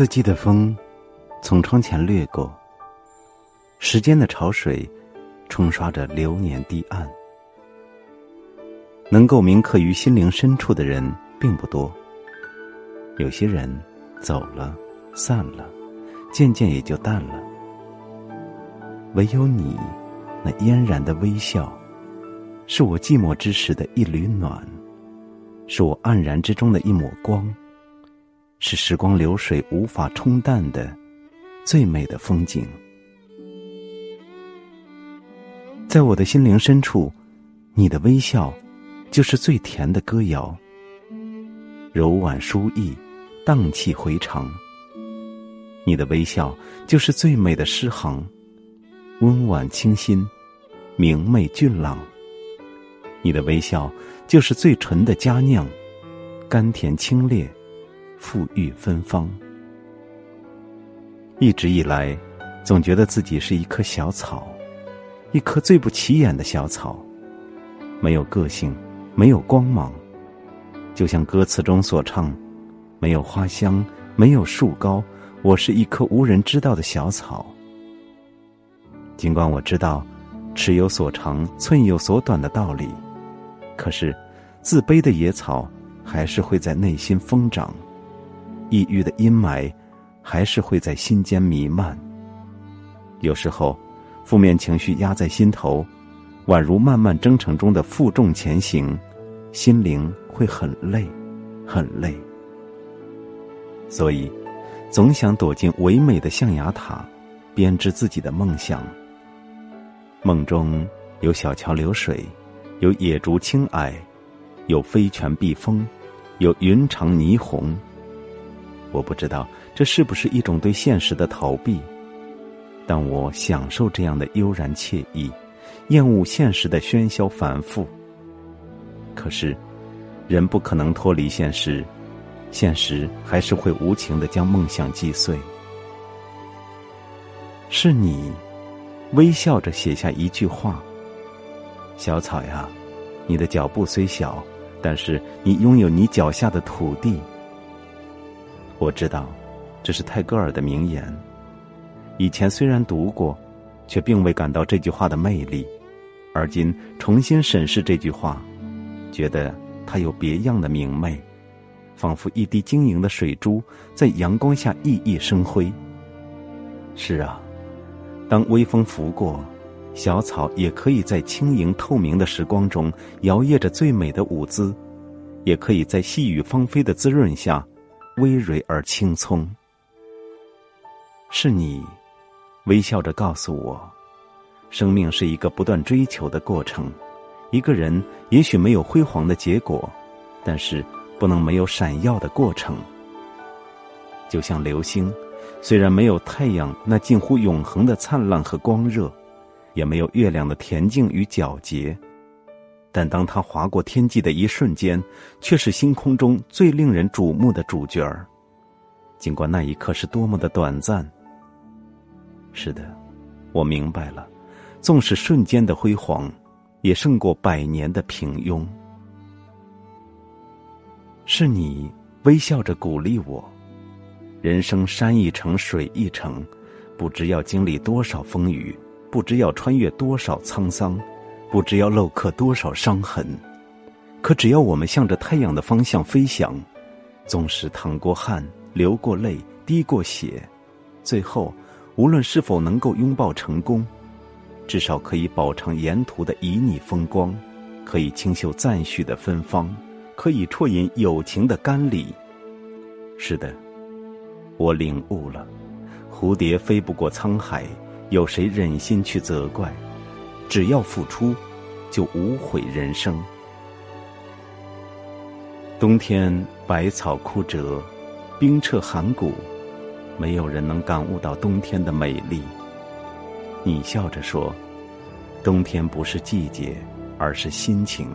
四季的风，从窗前掠过。时间的潮水，冲刷着流年堤岸。能够铭刻于心灵深处的人并不多。有些人走了，散了，渐渐也就淡了。唯有你，那嫣然的微笑，是我寂寞之时的一缕暖，是我黯然之中的一抹光。是时光流水无法冲淡的最美的风景，在我的心灵深处，你的微笑就是最甜的歌谣，柔婉舒逸，荡气回肠。你的微笑就是最美的诗行，温婉清新，明媚俊朗。你的微笑就是最纯的佳酿，甘甜清冽。馥郁芬芳。一直以来，总觉得自己是一棵小草，一棵最不起眼的小草，没有个性，没有光芒，就像歌词中所唱：“没有花香，没有树高，我是一棵无人知道的小草。”尽管我知道“尺有所长，寸有所短”的道理，可是，自卑的野草还是会在内心疯长。抑郁的阴霾，还是会在心间弥漫。有时候，负面情绪压在心头，宛如漫漫征程中的负重前行，心灵会很累，很累。所以，总想躲进唯美的象牙塔，编织自己的梦想。梦中有小桥流水，有野竹青霭，有飞泉避风，有云长霓虹。我不知道这是不是一种对现实的逃避，但我享受这样的悠然惬意，厌恶现实的喧嚣繁复。可是，人不可能脱离现实，现实还是会无情的将梦想击碎。是你，微笑着写下一句话：“小草呀，你的脚步虽小，但是你拥有你脚下的土地。”我知道，这是泰戈尔的名言。以前虽然读过，却并未感到这句话的魅力，而今重新审视这句话，觉得它有别样的明媚，仿佛一滴晶莹的水珠在阳光下熠熠生辉。是啊，当微风拂过，小草也可以在轻盈透明的时光中摇曳着最美的舞姿，也可以在细雨芳菲的滋润下。葳蕤而青葱，是你微笑着告诉我，生命是一个不断追求的过程。一个人也许没有辉煌的结果，但是不能没有闪耀的过程。就像流星，虽然没有太阳那近乎永恒的灿烂和光热，也没有月亮的恬静与皎洁。但当他划过天际的一瞬间，却是星空中最令人瞩目的主角儿。尽管那一刻是多么的短暂。是的，我明白了，纵使瞬间的辉煌，也胜过百年的平庸。是你微笑着鼓励我，人生山一程，水一程，不知要经历多少风雨，不知要穿越多少沧桑。不知要镂刻多少伤痕，可只要我们向着太阳的方向飞翔，纵使淌过汗、流过泪、滴过血，最后无论是否能够拥抱成功，至少可以饱尝沿途的旖旎风光，可以清秀赞许的芬芳，可以啜饮友情的甘霖。是的，我领悟了，蝴蝶飞不过沧海，有谁忍心去责怪？只要付出，就无悔人生。冬天百草枯折，冰彻寒骨，没有人能感悟到冬天的美丽。你笑着说：“冬天不是季节，而是心情。”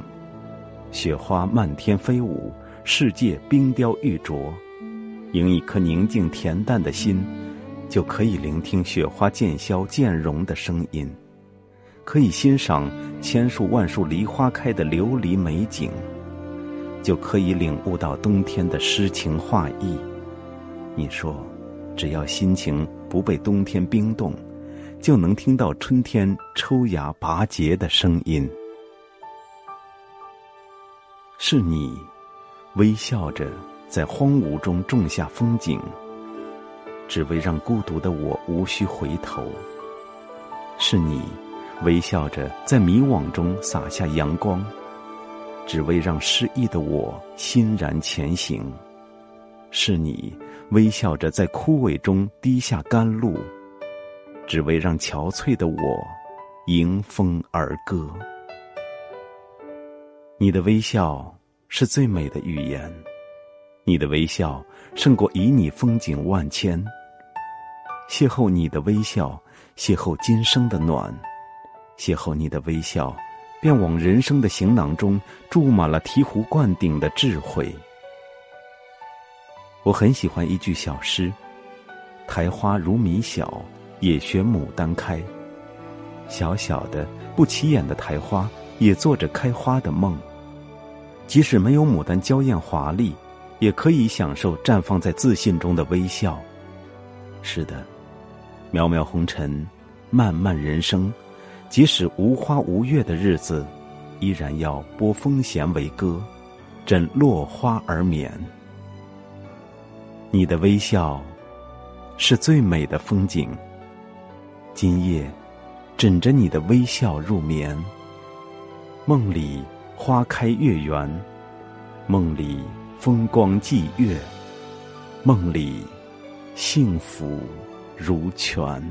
雪花漫天飞舞，世界冰雕玉琢。迎一颗宁静恬淡的心，就可以聆听雪花渐消渐融的声音。可以欣赏千树万树梨花开的琉璃美景，就可以领悟到冬天的诗情画意。你说，只要心情不被冬天冰冻，就能听到春天抽芽拔节的声音。是你，微笑着在荒芜中种下风景，只为让孤独的我无需回头。是你，微笑着在迷惘中洒下阳光，只为让失意的我欣然前行。是你。微笑着在枯萎中滴下甘露，只为让憔悴的我迎风而歌。你的微笑是最美的语言，你的微笑胜过旖旎风景万千。邂逅你的微笑，邂逅今生的暖，邂逅你的微笑，便往人生的行囊中注满了醍醐灌顶的智慧。我很喜欢一句小诗：“苔花如米小，也学牡丹开。”小小的、不起眼的苔花，也做着开花的梦。即使没有牡丹娇艳华丽，也可以享受绽放在自信中的微笑。是的，渺渺红尘，漫漫人生，即使无花无月的日子，依然要拨风弦为歌，枕落花而眠。你的微笑，是最美的风景。今夜，枕着你的微笑入眠。梦里花开月圆，梦里风光霁月，梦里幸福如泉。